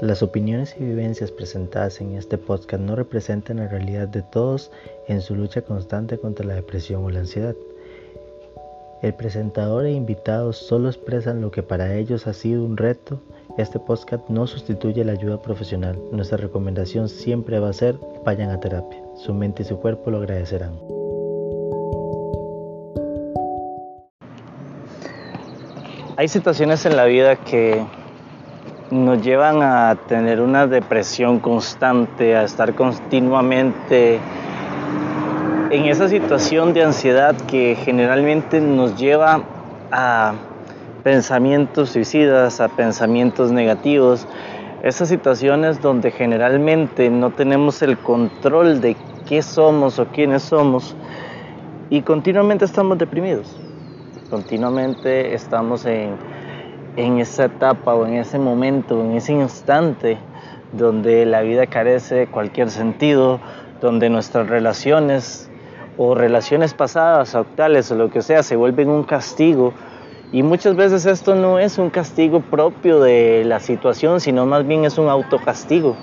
Las opiniones y vivencias presentadas en este podcast no representan la realidad de todos en su lucha constante contra la depresión o la ansiedad. El presentador e invitados solo expresan lo que para ellos ha sido un reto. Este podcast no sustituye la ayuda profesional. Nuestra recomendación siempre va a ser vayan a terapia. Su mente y su cuerpo lo agradecerán. Hay situaciones en la vida que nos llevan a tener una depresión constante, a estar continuamente en esa situación de ansiedad que generalmente nos lleva a pensamientos suicidas, a pensamientos negativos, esas situaciones donde generalmente no tenemos el control de qué somos o quiénes somos y continuamente estamos deprimidos, continuamente estamos en en esa etapa o en ese momento, en ese instante donde la vida carece de cualquier sentido, donde nuestras relaciones o relaciones pasadas, actuales o lo que sea, se vuelven un castigo. Y muchas veces esto no es un castigo propio de la situación, sino más bien es un autocastigo.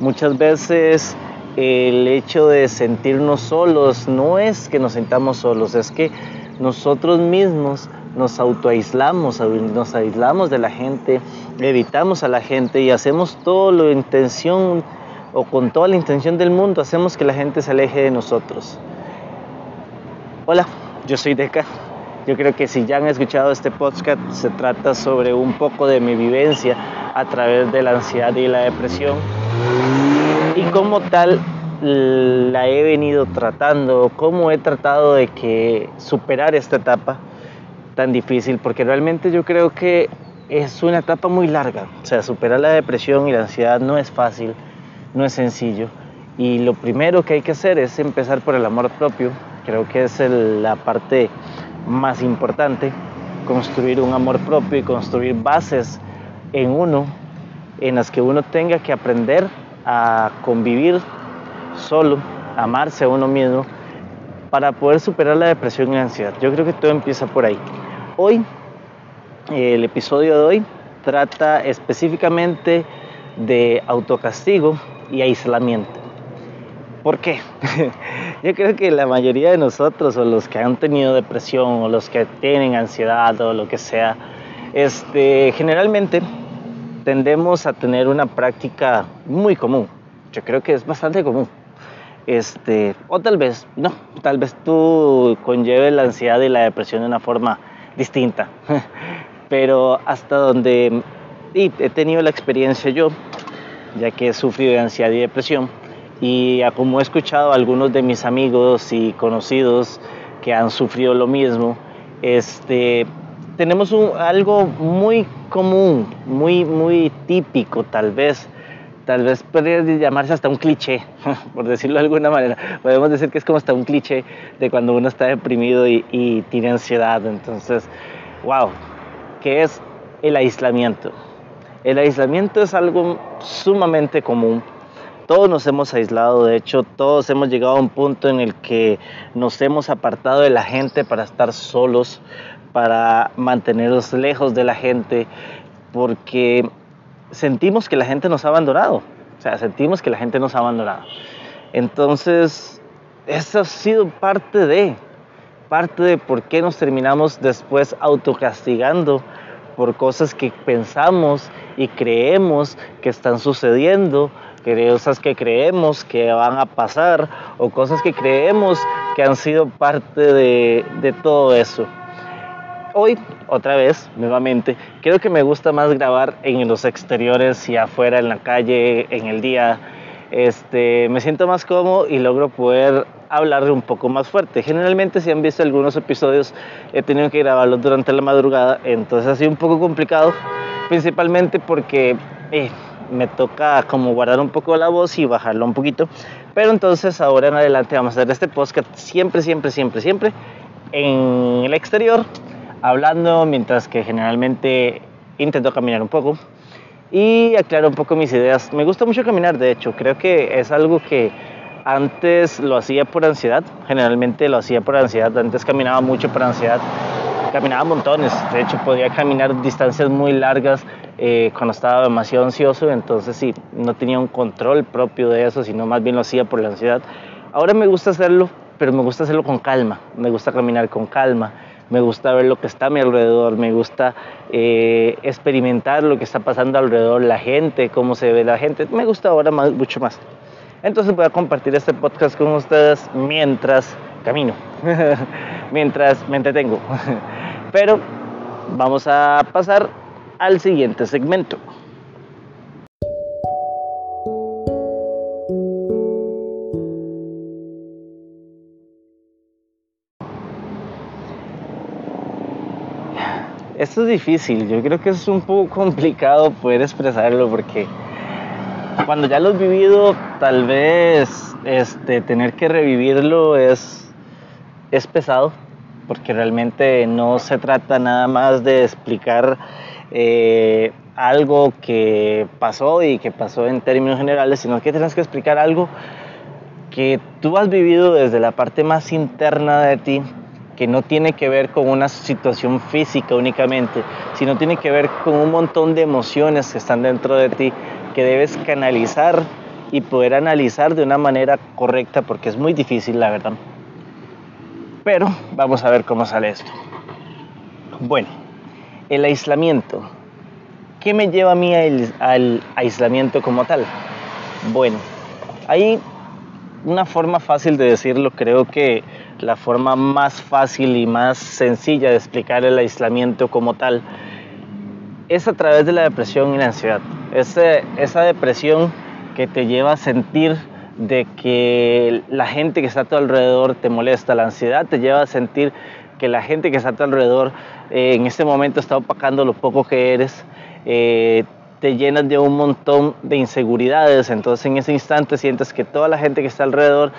Muchas veces el hecho de sentirnos solos no es que nos sintamos solos, es que nosotros mismos nos autoaislamos, nos aislamos de la gente, evitamos a la gente y hacemos todo lo intención o con toda la intención del mundo, hacemos que la gente se aleje de nosotros. Hola, yo soy Deca. Yo creo que si ya han escuchado este podcast, se trata sobre un poco de mi vivencia a través de la ansiedad y la depresión. Y como tal la he venido tratando, cómo he tratado de que superar esta etapa tan difícil, porque realmente yo creo que es una etapa muy larga. O sea, superar la depresión y la ansiedad no es fácil, no es sencillo. Y lo primero que hay que hacer es empezar por el amor propio. Creo que es la parte más importante, construir un amor propio y construir bases en uno, en las que uno tenga que aprender a convivir solo, amarse a uno mismo, para poder superar la depresión y la ansiedad. Yo creo que todo empieza por ahí. Hoy, el episodio de hoy trata específicamente de autocastigo y aislamiento. ¿Por qué? Yo creo que la mayoría de nosotros, o los que han tenido depresión, o los que tienen ansiedad, o lo que sea, este, generalmente tendemos a tener una práctica muy común. Yo creo que es bastante común. Este, o tal vez, no, tal vez tú conlleves la ansiedad y la depresión de una forma distinta. Pero hasta donde he tenido la experiencia yo, ya que he sufrido de ansiedad y depresión, y como he escuchado a algunos de mis amigos y conocidos que han sufrido lo mismo, este, tenemos algo muy común, muy, muy típico tal vez, tal vez podría llamarse hasta un cliché, por decirlo de alguna manera. Podemos decir que es como hasta un cliché de cuando uno está deprimido y, tiene ansiedad. Entonces, wow, ¿qué es el aislamiento? El aislamiento es algo sumamente común. Todos nos hemos aislado, de hecho, todos hemos llegado a un punto en el que nos hemos apartado de la gente para estar solos, para mantenernos lejos de la gente, porque sentimos que la gente nos ha abandonado. O sea, sentimos que la gente nos ha abandonado. Entonces, eso ha sido parte de, parte de por qué nos terminamos después autocastigando por cosas que pensamos y creemos que están sucediendo, cosas que creemos que van a pasar o cosas que creemos que han sido parte de, de todo eso hoy, otra vez, nuevamente, creo que me gusta más grabar en los exteriores y afuera, en la calle, en el día. Este, me siento más cómodo y logro poder hablar un poco más fuerte. Generalmente, si han visto algunos episodios, he tenido que grabarlos durante la madrugada, entonces ha sido un poco complicado, principalmente porque eh, me toca como guardar un poco la voz y bajarlo un poquito. Pero entonces, ahora en adelante, vamos a hacer este podcast siempre, siempre, siempre, siempre en el exterior hablando mientras que generalmente intento caminar un poco y aclaro un poco mis ideas. Me gusta mucho caminar, de hecho, creo que es algo que antes lo hacía por ansiedad, generalmente lo hacía por ansiedad, antes caminaba mucho por ansiedad, caminaba montones, de hecho podía caminar distancias muy largas eh, cuando estaba demasiado ansioso, entonces sí, no tenía un control propio de eso, sino más bien lo hacía por la ansiedad. Ahora me gusta hacerlo, pero me gusta hacerlo con calma, me gusta caminar con calma, me gusta ver lo que está a mi alrededor, me gusta eh, experimentar lo que está pasando alrededor, la gente, cómo se ve la gente, me gusta ahora más, mucho más. Entonces voy a compartir este podcast con ustedes mientras camino, mientras me entretengo. Pero vamos a pasar al siguiente segmento. Esto es difícil, yo creo que es un poco complicado poder expresarlo porque cuando ya lo has vivido, tal vez este, tener que revivirlo es, es pesado, porque realmente no se trata nada más de explicar eh, algo que pasó y que pasó en términos generales, sino que tienes que explicar algo que tú has vivido desde la parte más interna de ti, que no tiene que ver con una situación física únicamente, sino tiene que ver con un montón de emociones que están dentro de ti, que debes canalizar y poder analizar de una manera correcta, porque es muy difícil, la verdad. Pero vamos a ver cómo sale esto. Bueno, el aislamiento. ¿Qué me lleva a mí al, aislamiento como tal? Bueno, hay una forma fácil de decirlo, creo que la forma más fácil y más sencilla de explicar el aislamiento como tal es a través de la depresión y la ansiedad. esa depresión que te lleva a sentir de que la gente que está a tu alrededor te molesta, la ansiedad te lleva a sentir que la gente que está a tu alrededor eh, en este momento está opacando lo poco que eres, eh, te llenas de un montón de inseguridades, entonces en ese instante sientes que toda la gente que está alrededor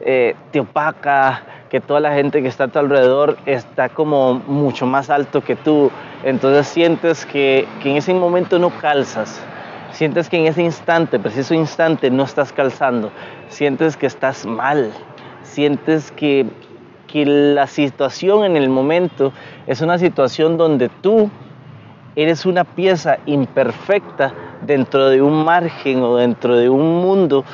eh, te opaca, que toda la gente que está a tu alrededor está como mucho más alto que tú, entonces sientes que, que en ese momento no calzas, sientes que en ese instante, preciso instante, no estás calzando, sientes que estás mal, sientes que que la situación en el momento es una situación donde tú eres una pieza imperfecta dentro de un margen o dentro de un mundo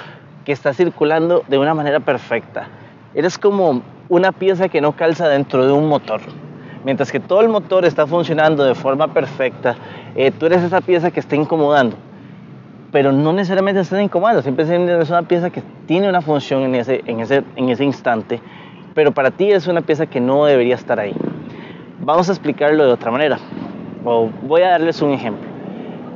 que está circulando de una manera perfecta. Eres como una pieza que no calza dentro de un motor. Mientras que todo el motor está funcionando de forma perfecta, eh, tú eres esa pieza que está incomodando. Pero no necesariamente está incomodando, simplemente es una pieza que tiene una función en ese, en ese, en ese instante pero para ti es una pieza que no debería estar ahí. Vamos a explicarlo de otra manera, o voy a darles un ejemplo.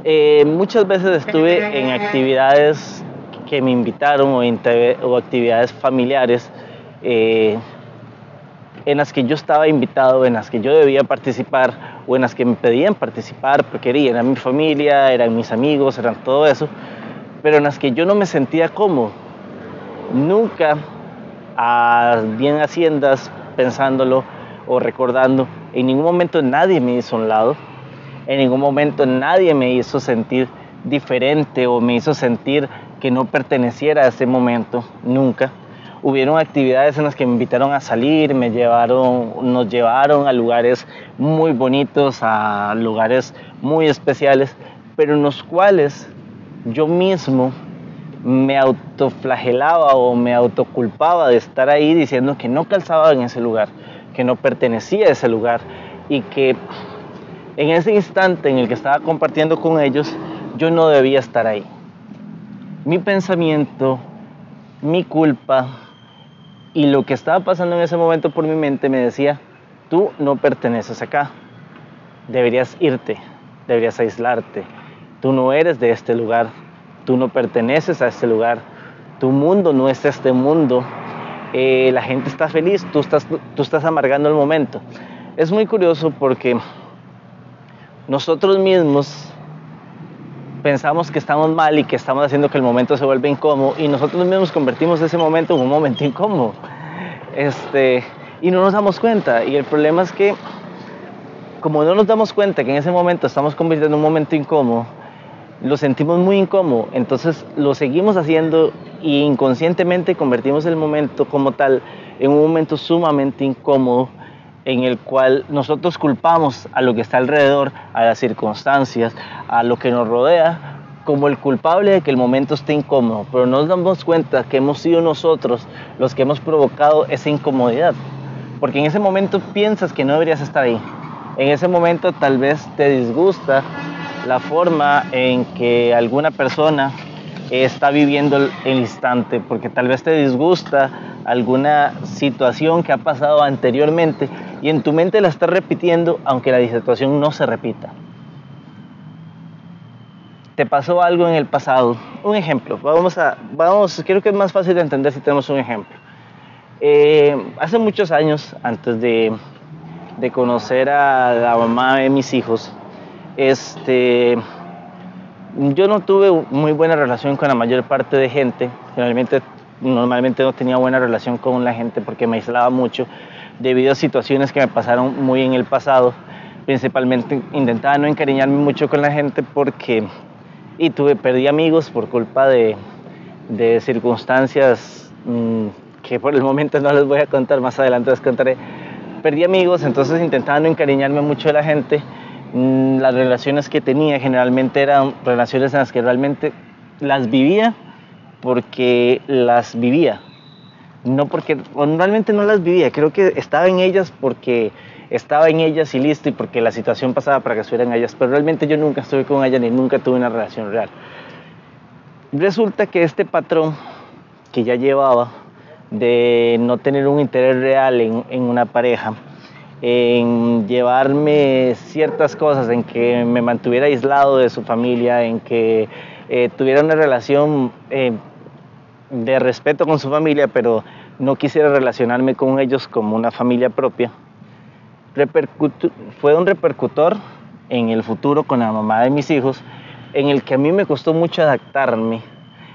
Eh, muchas veces estuve en actividades que me invitaron o, actividades familiares eh, en las que yo estaba invitado, en las que yo debía participar o en las que me pedían participar porque eran mi familia, eran mis amigos, eran todo eso, pero en las que yo no me sentía cómodo. Nunca a bien haciendas pensándolo o recordando. En ningún momento nadie me hizo un lado. En ningún momento nadie me hizo sentir diferente o me hizo sentir que no perteneciera a ese momento, nunca. Hubieron actividades en las que me invitaron a salir, me llevaron, nos llevaron a lugares muy bonitos, a lugares muy especiales, pero en los cuales yo mismo me autoflagelaba o me autoculpaba de estar ahí diciendo que no calzaba en ese lugar, que no pertenecía a ese lugar y que en ese instante en el que estaba compartiendo con ellos, yo no debía estar ahí. Mi pensamiento, mi culpa y lo que estaba pasando en ese momento por mi mente me decía, tú no perteneces acá, deberías irte, deberías aislarte, tú no eres de este lugar, tú no perteneces a este lugar, tu mundo no es este mundo, eh, la gente está feliz, tú estás, tú estás amargando el momento. Es muy curioso porque nosotros mismos pensamos que estamos mal y que estamos haciendo que el momento se vuelva incómodo y nosotros mismos convertimos ese momento en un momento incómodo. Este, y no nos damos cuenta. Y el problema es que como no nos damos cuenta que en ese momento estamos convirtiendo en un momento incómodo, lo sentimos muy incómodo, entonces lo seguimos haciendo y inconscientemente convertimos el momento como tal en un momento sumamente incómodo en el cual nosotros culpamos a lo que está alrededor, a las circunstancias, a lo que nos rodea, como el culpable de que el momento esté incómodo, pero no nos damos cuenta que hemos sido nosotros los que hemos provocado esa incomodidad, porque en ese momento piensas que no deberías estar ahí, en ese momento tal vez te disgusta la forma en que alguna persona está viviendo el instante, porque tal vez te disgusta alguna situación que ha pasado anteriormente y en tu mente la estás repitiendo aunque la situación no se repita. Te pasó algo en el pasado. Un ejemplo. Vamos a, vamos, creo que es más fácil de entender si tenemos un ejemplo. Eh, hace muchos años, antes de, conocer a la mamá de mis hijos, este, yo no tuve muy buena relación con la mayor parte de gente. Generalmente, normalmente no tenía buena relación con la gente porque me aislaba mucho debido a situaciones que me pasaron muy en el pasado. Principalmente intentaba no encariñarme mucho con la gente porque y tuve, perdí amigos por culpa de, de circunstancias mmm, que por el momento no les voy a contar, más adelante les contaré. Perdí amigos, entonces intentaba no encariñarme mucho de la gente. Mmm, las relaciones que tenía generalmente eran relaciones en las que realmente las vivía porque las vivía, no porque, realmente no las vivía, creo que estaba en ellas porque estaba en ellas y listo y porque la situación pasaba para que estuvieran ellas, pero realmente yo nunca estuve con ella ni nunca tuve una relación real. Resulta que este patrón que ya llevaba de no tener un interés real en, en una pareja, en llevarme ciertas cosas, en que me mantuviera aislado de su familia, en que eh, tuviera una relación eh, de respeto con su familia, pero no quisiera relacionarme con ellos como una familia propia, fue un repercutor en el futuro con la mamá de mis hijos, en el que a mí me costó mucho adaptarme,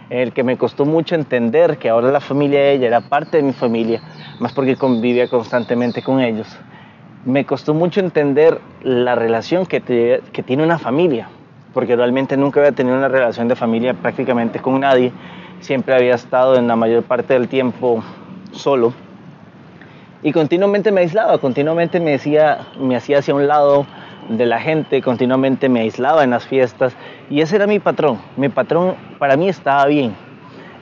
en el que me costó mucho entender que ahora la familia de ella era parte de mi familia, más porque convivía constantemente con ellos. Me costó mucho entender la relación que, tiene una familia, porque realmente nunca había tenido una relación de familia prácticamente con nadie, siempre había estado en la mayor parte del tiempo solo y continuamente me aislaba, continuamente me, decía, me hacía hacia un lado de la gente, continuamente me aislaba en las fiestas y ese era mi patrón. Mi patrón para mí estaba bien.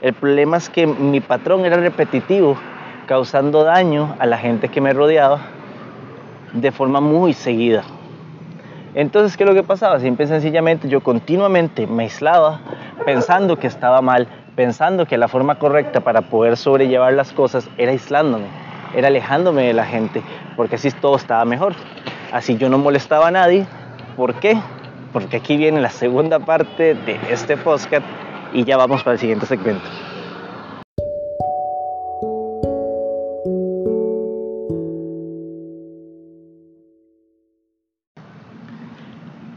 El problema es que mi patrón era repetitivo, causando daño a la gente que me rodeaba de forma muy seguida. Entonces, ¿qué es lo que pasaba? Simple y sencillamente yo continuamente me aislaba pensando que estaba mal, pensando que la forma correcta para poder sobrellevar las cosas era aislándome era alejándome de la gente, porque así todo estaba mejor. Así yo no molestaba a nadie. ¿Por qué? Porque aquí viene la segunda parte de este podcast y ya vamos para el siguiente segmento.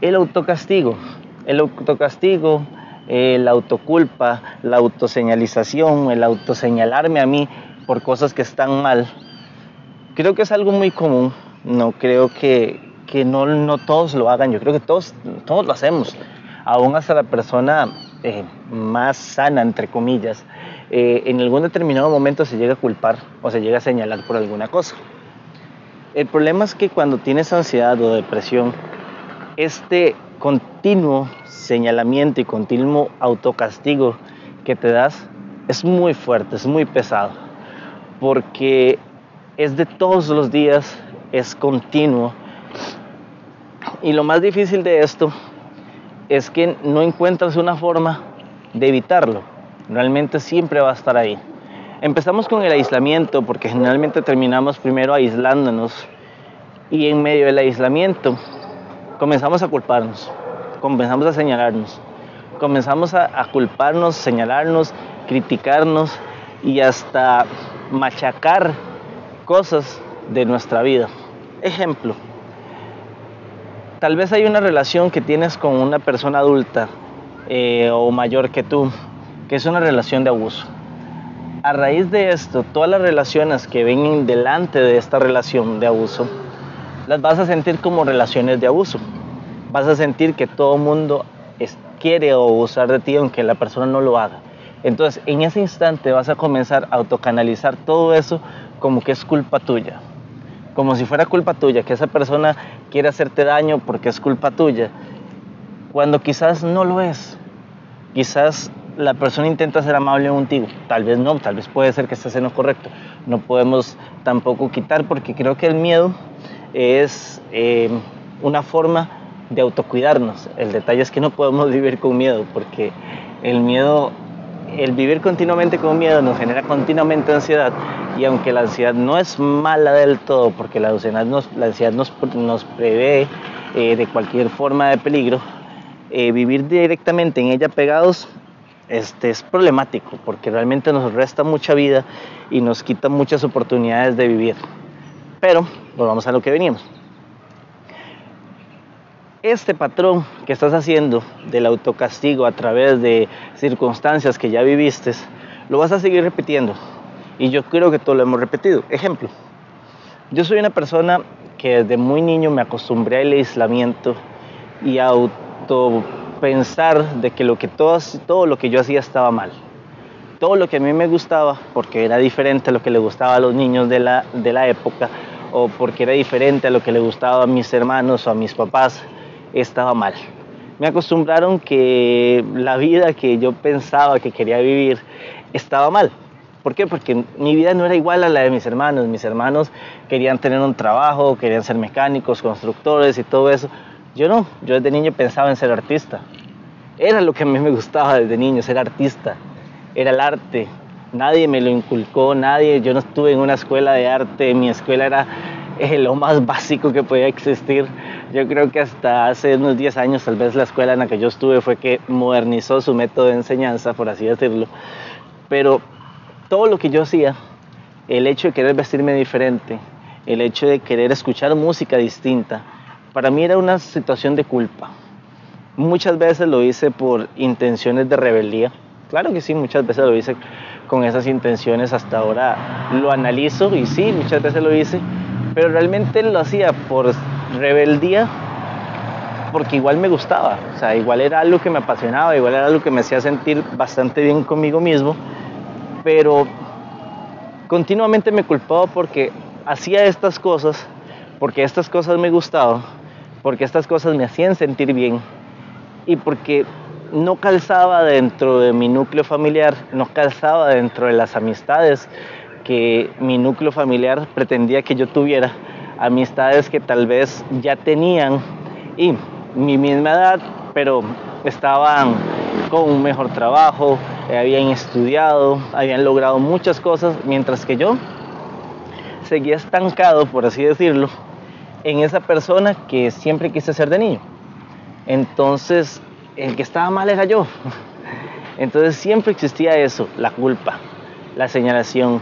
El autocastigo. El autocastigo, la autoculpa, la autoseñalización, el autoseñalarme a mí por cosas que están mal, creo que es algo muy común. No creo que, que no, no, todos lo hagan. Yo creo que todos, todos lo hacemos. Aún hasta la persona eh, más sana, entre comillas, eh, en algún determinado momento se llega a culpar o se llega a señalar por alguna cosa. El problema es que cuando tienes ansiedad o depresión, este continuo señalamiento y continuo autocastigo que te das es muy fuerte, es muy pesado, porque es de todos los días, es continuo. Y lo más difícil de esto es que no encuentras una forma de evitarlo. Realmente siempre va a estar ahí. Empezamos con el aislamiento porque generalmente terminamos primero aislándonos y en medio del aislamiento comenzamos a culparnos, comenzamos a señalarnos, comenzamos a, culparnos, señalarnos, criticarnos y hasta machacar cosas de nuestra vida. Ejemplo, tal vez hay una relación que tienes con una persona adulta eh, o mayor que tú, que es una relación de abuso. A raíz de esto, todas las relaciones que vengan delante de esta relación de abuso, las vas a sentir como relaciones de abuso. Vas a sentir que todo mundo quiere abusar de ti aunque la persona no lo haga. Entonces, en ese instante vas a comenzar a autocanalizar todo eso como que es culpa tuya. como si fuera culpa tuya, que esa persona quiere hacerte daño porque es culpa tuya, cuando quizás no lo es. Quizás la persona intenta ser amable contigo, tal vez no, tal vez puede ser que estés en lo correcto. No podemos tampoco quitar porque creo que el miedo es eh, una forma de autocuidarnos. El detalle es que no podemos vivir con miedo porque el miedo, el vivir continuamente con miedo nos genera continuamente ansiedad y aunque la ansiedad no es mala del todo porque la ansiedad nos, la ansiedad nos, nos prevé eh, de cualquier forma de peligro, eh, vivir directamente en ella pegados este, es problemático porque realmente nos resta mucha vida y nos quita muchas oportunidades de vivir. Pero volvamos a lo que veníamos. Este patrón que estás haciendo del autocastigo a través de circunstancias que ya viviste, lo vas a seguir repitiendo. Y yo creo que todo lo hemos repetido. Ejemplo, yo soy una persona que desde muy niño me acostumbré al aislamiento y a pensar de que, lo que todo, todo lo que yo hacía estaba mal. Todo lo que a mí me gustaba, porque era diferente a lo que le gustaba a los niños de la, de la época, o porque era diferente a lo que le gustaba a mis hermanos o a mis papás, estaba mal. Me acostumbraron que la vida que yo pensaba que quería vivir estaba mal. ¿Por qué? Porque mi vida no era igual a la de mis hermanos. Mis hermanos querían tener un trabajo, querían ser mecánicos, constructores y todo eso. Yo no, yo desde niño pensaba en ser artista. Era lo que a mí me gustaba desde niño, ser artista. Era el arte. Nadie me lo inculcó, nadie. Yo no estuve en una escuela de arte. Mi escuela era eh, lo más básico que podía existir. Yo creo que hasta hace unos 10 años, tal vez la escuela en la que yo estuve fue que modernizó su método de enseñanza, por así decirlo. Pero todo lo que yo hacía, el hecho de querer vestirme diferente, el hecho de querer escuchar música distinta, para mí era una situación de culpa. Muchas veces lo hice por intenciones de rebeldía. Claro que sí, muchas veces lo hice con esas intenciones. Hasta ahora lo analizo y sí, muchas veces lo hice. Pero realmente lo hacía por rebeldía porque igual me gustaba. O sea, igual era algo que me apasionaba, igual era algo que me hacía sentir bastante bien conmigo mismo. Pero continuamente me culpaba porque hacía estas cosas, porque estas cosas me gustaban porque estas cosas me hacían sentir bien y porque no calzaba dentro de mi núcleo familiar, no calzaba dentro de las amistades que mi núcleo familiar pretendía que yo tuviera, amistades que tal vez ya tenían y mi misma edad, pero estaban con un mejor trabajo, habían estudiado, habían logrado muchas cosas, mientras que yo seguía estancado, por así decirlo, en esa persona que siempre quise ser de niño. Entonces, el que estaba mal era yo. Entonces siempre existía eso, la culpa, la señalación,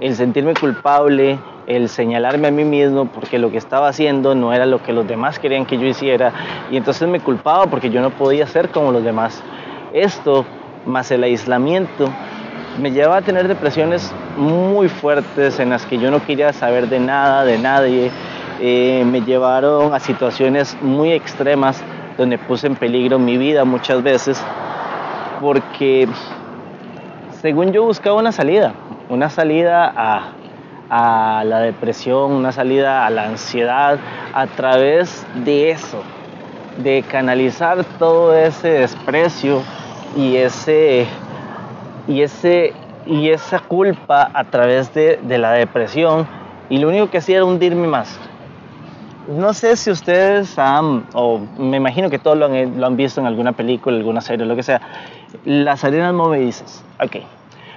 el sentirme culpable, el señalarme a mí mismo porque lo que estaba haciendo no era lo que los demás querían que yo hiciera y entonces me culpaba porque yo no podía ser como los demás. Esto, más el aislamiento, me llevaba a tener depresiones muy fuertes en las que yo no quería saber de nada, de nadie, eh, me llevaron a situaciones muy extremas donde puse en peligro mi vida muchas veces porque según yo buscaba una salida, una salida a, la depresión, una salida a la ansiedad a través de eso, de canalizar todo ese desprecio y ese y ese y esa culpa a través de, de la depresión y lo único que hacía era hundirme más no sé si ustedes han, o me imagino que todos lo han, visto en alguna película, alguna serie, lo que sea, las arenas movedizas. Ok,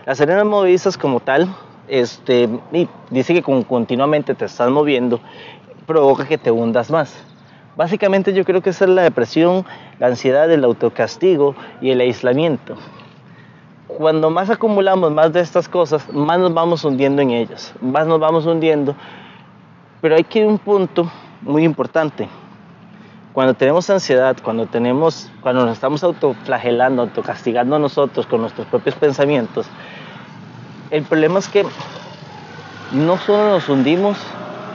las arenas movedizas como tal, este, dice que continuamente te estás moviendo, provoca que te hundas más. Básicamente yo creo que es la depresión, la ansiedad, el autocastigo y el aislamiento. Cuando más acumulamos más de estas cosas, más nos vamos hundiendo en ellas, más nos vamos hundiendo, pero hay que ir a un punto muy importante. Cuando tenemos ansiedad, cuando, tenemos, cuando nos estamos autoflagelando, autocastigando a nosotros con nuestros propios pensamientos, el problema es que no solo nos hundimos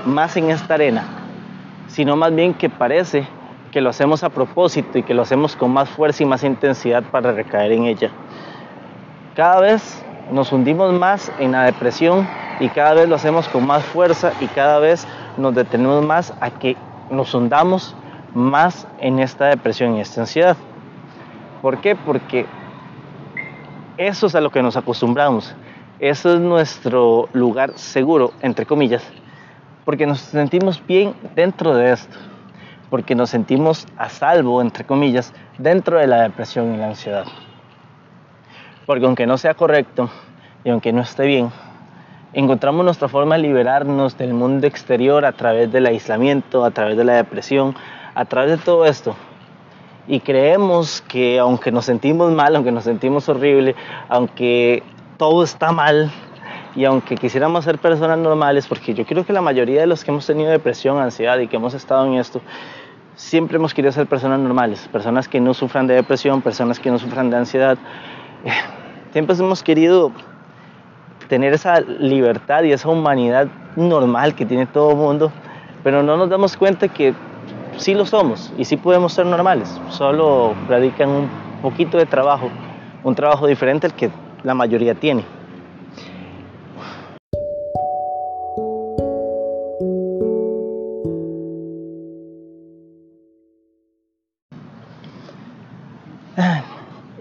más en esta arena, sino más bien que parece que lo hacemos a propósito y que lo hacemos con más fuerza y más intensidad para recaer en ella. Cada vez nos hundimos más en la depresión y cada vez lo hacemos con más fuerza y cada vez nos detenemos más a que nos hundamos más en esta depresión y esta ansiedad. ¿Por qué? Porque eso es a lo que nos acostumbramos. Eso es nuestro lugar seguro, entre comillas, porque nos sentimos bien dentro de esto, porque nos sentimos a salvo, entre comillas, dentro de la depresión y la ansiedad. Porque aunque no sea correcto y aunque no esté bien, encontramos nuestra forma de liberarnos del mundo exterior a través del aislamiento, a través de la depresión, a través de todo esto. Y creemos que aunque nos sentimos mal, aunque nos sentimos horrible, aunque todo está mal, y aunque quisiéramos ser personas normales, porque yo creo que la mayoría de los que hemos tenido depresión, ansiedad y que hemos estado en esto, siempre hemos querido ser personas normales, personas que no sufran de depresión, personas que no sufran de ansiedad. Siempre hemos querido tener esa libertad y esa humanidad normal que tiene todo el mundo, pero no nos damos cuenta que sí lo somos y sí podemos ser normales, solo radican un poquito de trabajo, un trabajo diferente al que la mayoría tiene.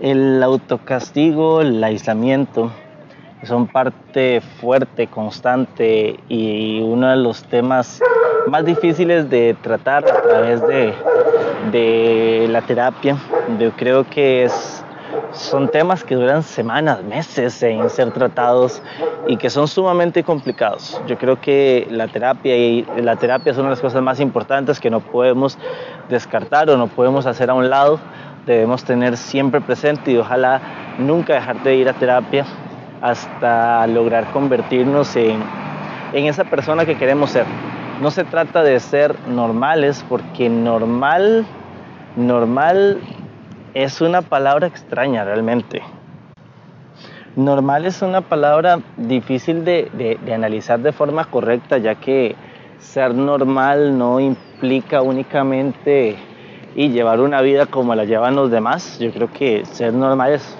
El autocastigo, el aislamiento, son parte fuerte, constante y uno de los temas más difíciles de tratar a través de, la terapia. Yo creo que son temas que duran semanas, meses en ser tratados y que son sumamente complicados. Yo creo que la terapia y la terapia es una de las cosas más importantes que no podemos descartar o no podemos hacer a un lado. Debemos tener siempre presente y ojalá nunca dejar de ir a terapia hasta lograr convertirnos en, esa persona que queremos ser. No se trata de ser normales, porque normal, normal es una palabra extraña realmente. Normal es una palabra difícil de, de, de, analizar de forma correcta, ya que ser normal no implica únicamente y llevar una vida como la llevan los demás. Yo creo que ser normal es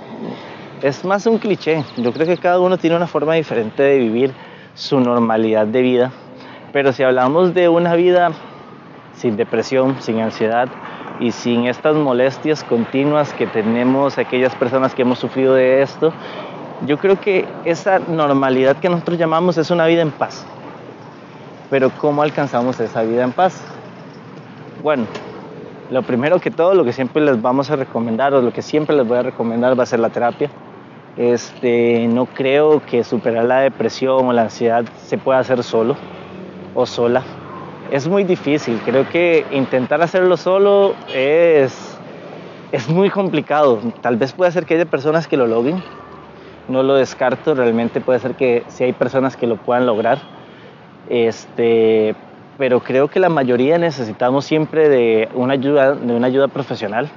es más un cliché. Yo creo que cada uno tiene una forma diferente de vivir su normalidad de vida. Pero si hablamos de una vida sin depresión, sin ansiedad y sin estas molestias continuas que tenemos aquellas personas que hemos sufrido de esto, yo creo que esa normalidad que nosotros llamamos es una vida en paz. Pero ¿cómo alcanzamos esa vida en paz? Bueno, lo primero que todo, lo que siempre les vamos a recomendar o lo que siempre les voy a recomendar va a ser la terapia. Este, no creo que superar la depresión o la ansiedad se pueda hacer solo o sola. Es muy difícil. Creo que intentar hacerlo solo es, es muy complicado. Tal vez puede ser que haya personas que lo logren. No lo descarto. Realmente puede ser que si hay personas que lo puedan lograr. Este, pero creo que la mayoría necesitamos siempre de una ayuda, de una ayuda profesional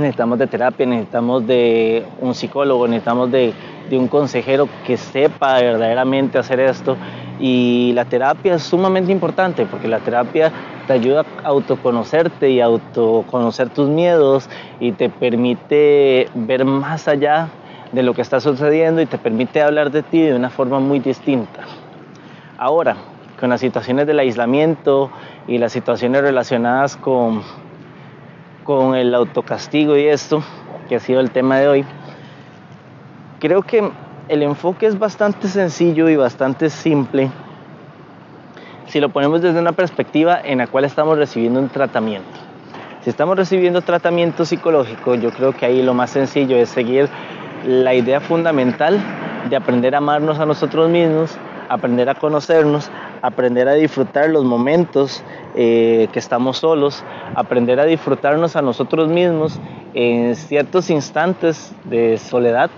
necesitamos de terapia, necesitamos de un psicólogo, necesitamos de, de, un consejero que sepa verdaderamente hacer esto. Y la terapia es sumamente importante porque la terapia te ayuda a autoconocerte y autoconocer tus miedos y te permite ver más allá de lo que está sucediendo y te permite hablar de ti de una forma muy distinta. Ahora, con las situaciones del aislamiento y las situaciones relacionadas con con el autocastigo y esto, que ha sido el tema de hoy, creo que el enfoque es bastante sencillo y bastante simple si lo ponemos desde una perspectiva en la cual estamos recibiendo un tratamiento. Si estamos recibiendo tratamiento psicológico, yo creo que ahí lo más sencillo es seguir la idea fundamental de aprender a amarnos a nosotros mismos, aprender a conocernos, aprender a disfrutar los momentos eh, que estamos solos, aprender a disfrutarnos a nosotros mismos en ciertos instantes de soledad,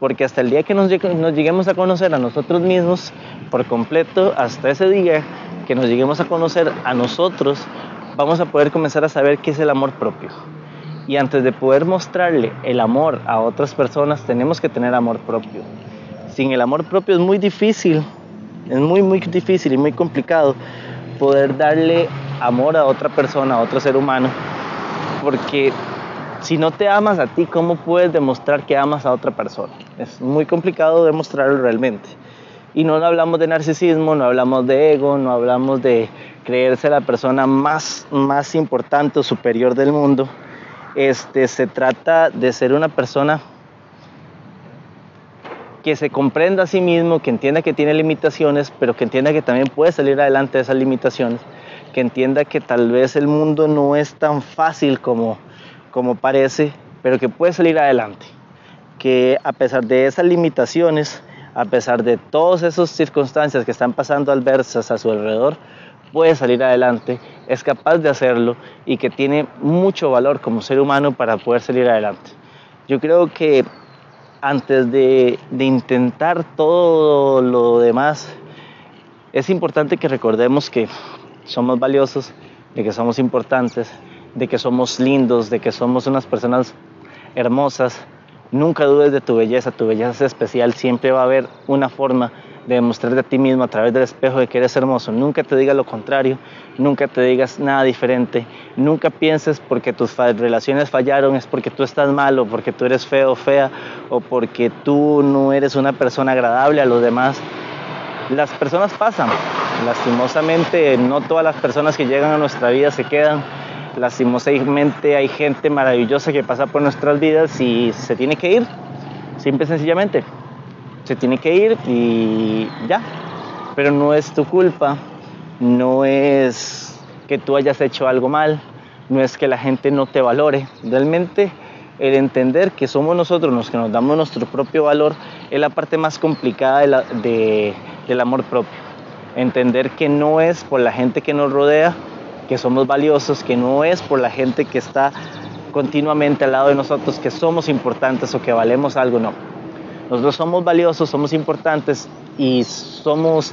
porque hasta el día que nos, nos lleguemos a conocer a nosotros mismos por completo, hasta ese día que nos lleguemos a conocer a nosotros, vamos a poder comenzar a saber qué es el amor propio. Y antes de poder mostrarle el amor a otras personas, tenemos que tener amor propio. Sin el amor propio es muy difícil es muy, muy difícil y muy complicado poder darle amor a otra persona, a otro ser humano, porque si no te amas a ti, ¿cómo puedes demostrar que amas a otra persona? Es muy complicado demostrarlo realmente. Y no hablamos de narcisismo, no hablamos de ego, no hablamos de creerse la persona más, más importante o superior del mundo. Este, se trata de ser una persona que se comprenda a sí mismo, que entienda que tiene limitaciones, pero que entienda que también puede salir adelante de esas limitaciones, que entienda que tal vez el mundo no es tan fácil como, como parece, pero que puede salir adelante. Que a pesar de esas limitaciones, a pesar de todas esas circunstancias que están pasando adversas a su alrededor, puede salir adelante, es capaz de hacerlo y que tiene mucho valor como ser humano para poder salir adelante. Yo creo que antes de, intentar todo lo demás, es importante que recordemos que somos valiosos, de que somos importantes, de que somos lindos, de que somos unas personas hermosas. Nunca dudes de tu belleza, tu belleza es especial, siempre va a haber una forma de demostrarte a ti mismo a través del espejo de que eres hermoso. Nunca te digas lo contrario, nunca te digas nada diferente, nunca pienses porque tus relaciones fallaron es porque tú estás mal o porque tú eres feo fea o porque tú no eres una persona agradable a los demás. Las personas pasan, lastimosamente no todas las personas que llegan a nuestra vida se quedan, lastimosamente hay gente maravillosa que pasa por nuestras vidas y se tiene que ir, simple y sencillamente se tiene que ir y ya. Pero no es tu culpa, no es que tú hayas hecho algo mal, no es que la gente no te valore. Realmente el entender que somos nosotros los que nos damos nuestro propio valor es la parte más complicada del amor propio. Entender que no es por la gente que nos rodea que somos valiosos, que no es por la gente que está continuamente al lado de nosotros que somos importantes o que valemos algo, no nosotros somos valiosos, somos importantes y somos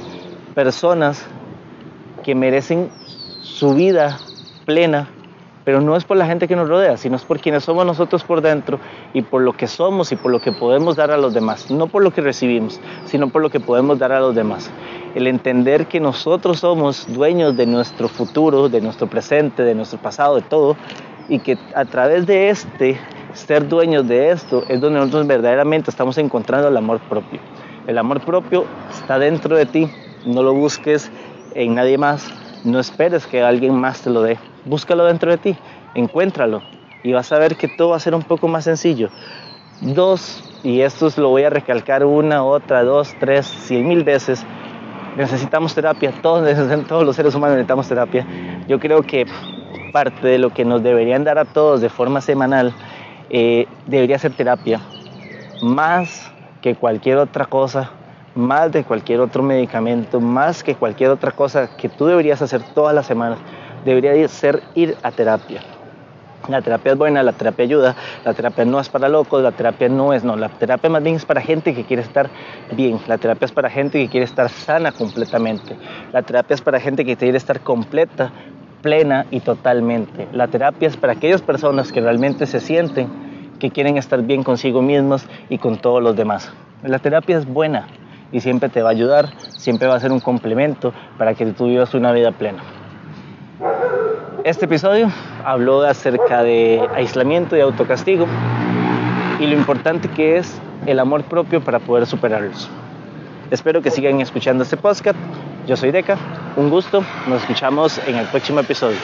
personas que merecen su vida plena, pero no es por la gente que nos rodea, sino es por quienes somos nosotros por dentro y por lo que somos y por lo que podemos dar a los demás, no por lo que recibimos, sino por lo que podemos dar a los demás. El entender que nosotros somos dueños de nuestro futuro, de nuestro presente, de nuestro pasado, de todo, y que a través de este ser dueños de esto es donde nosotros verdaderamente estamos encontrando el amor propio. El amor propio está dentro de ti, no lo busques en nadie más, no esperes que alguien más te lo dé, búscalo dentro de ti, encuéntralo y vas a ver que todo va a ser un poco más sencillo. Dos, y esto lo voy a recalcar una, otra, dos, tres, cien mil veces, necesitamos terapia, todos, todos los seres humanos necesitamos terapia. Yo creo que parte de lo que nos deberían dar a todos de forma semanal eh, debería ser terapia, más que cualquier otra cosa, más de cualquier otro medicamento, más que cualquier otra cosa que tú deberías hacer todas las semanas, debería ser ir a terapia. La terapia es buena, la terapia ayuda, la terapia no es para locos, la terapia no es, no, la terapia más bien es para gente que quiere estar bien, la terapia es para gente que quiere estar sana completamente, la terapia es para gente que quiere estar completa plena y totalmente. La terapia es para aquellas personas que realmente se sienten que quieren estar bien consigo mismos y con todos los demás. La terapia es buena y siempre te va a ayudar, siempre va a ser un complemento para que tú vivas una vida plena. Este episodio habló acerca de aislamiento y autocastigo y lo importante que es el amor propio para poder superarlos. Espero que sigan escuchando este podcast. Yo soy Deca, un gusto, nos escuchamos en el próximo episodio.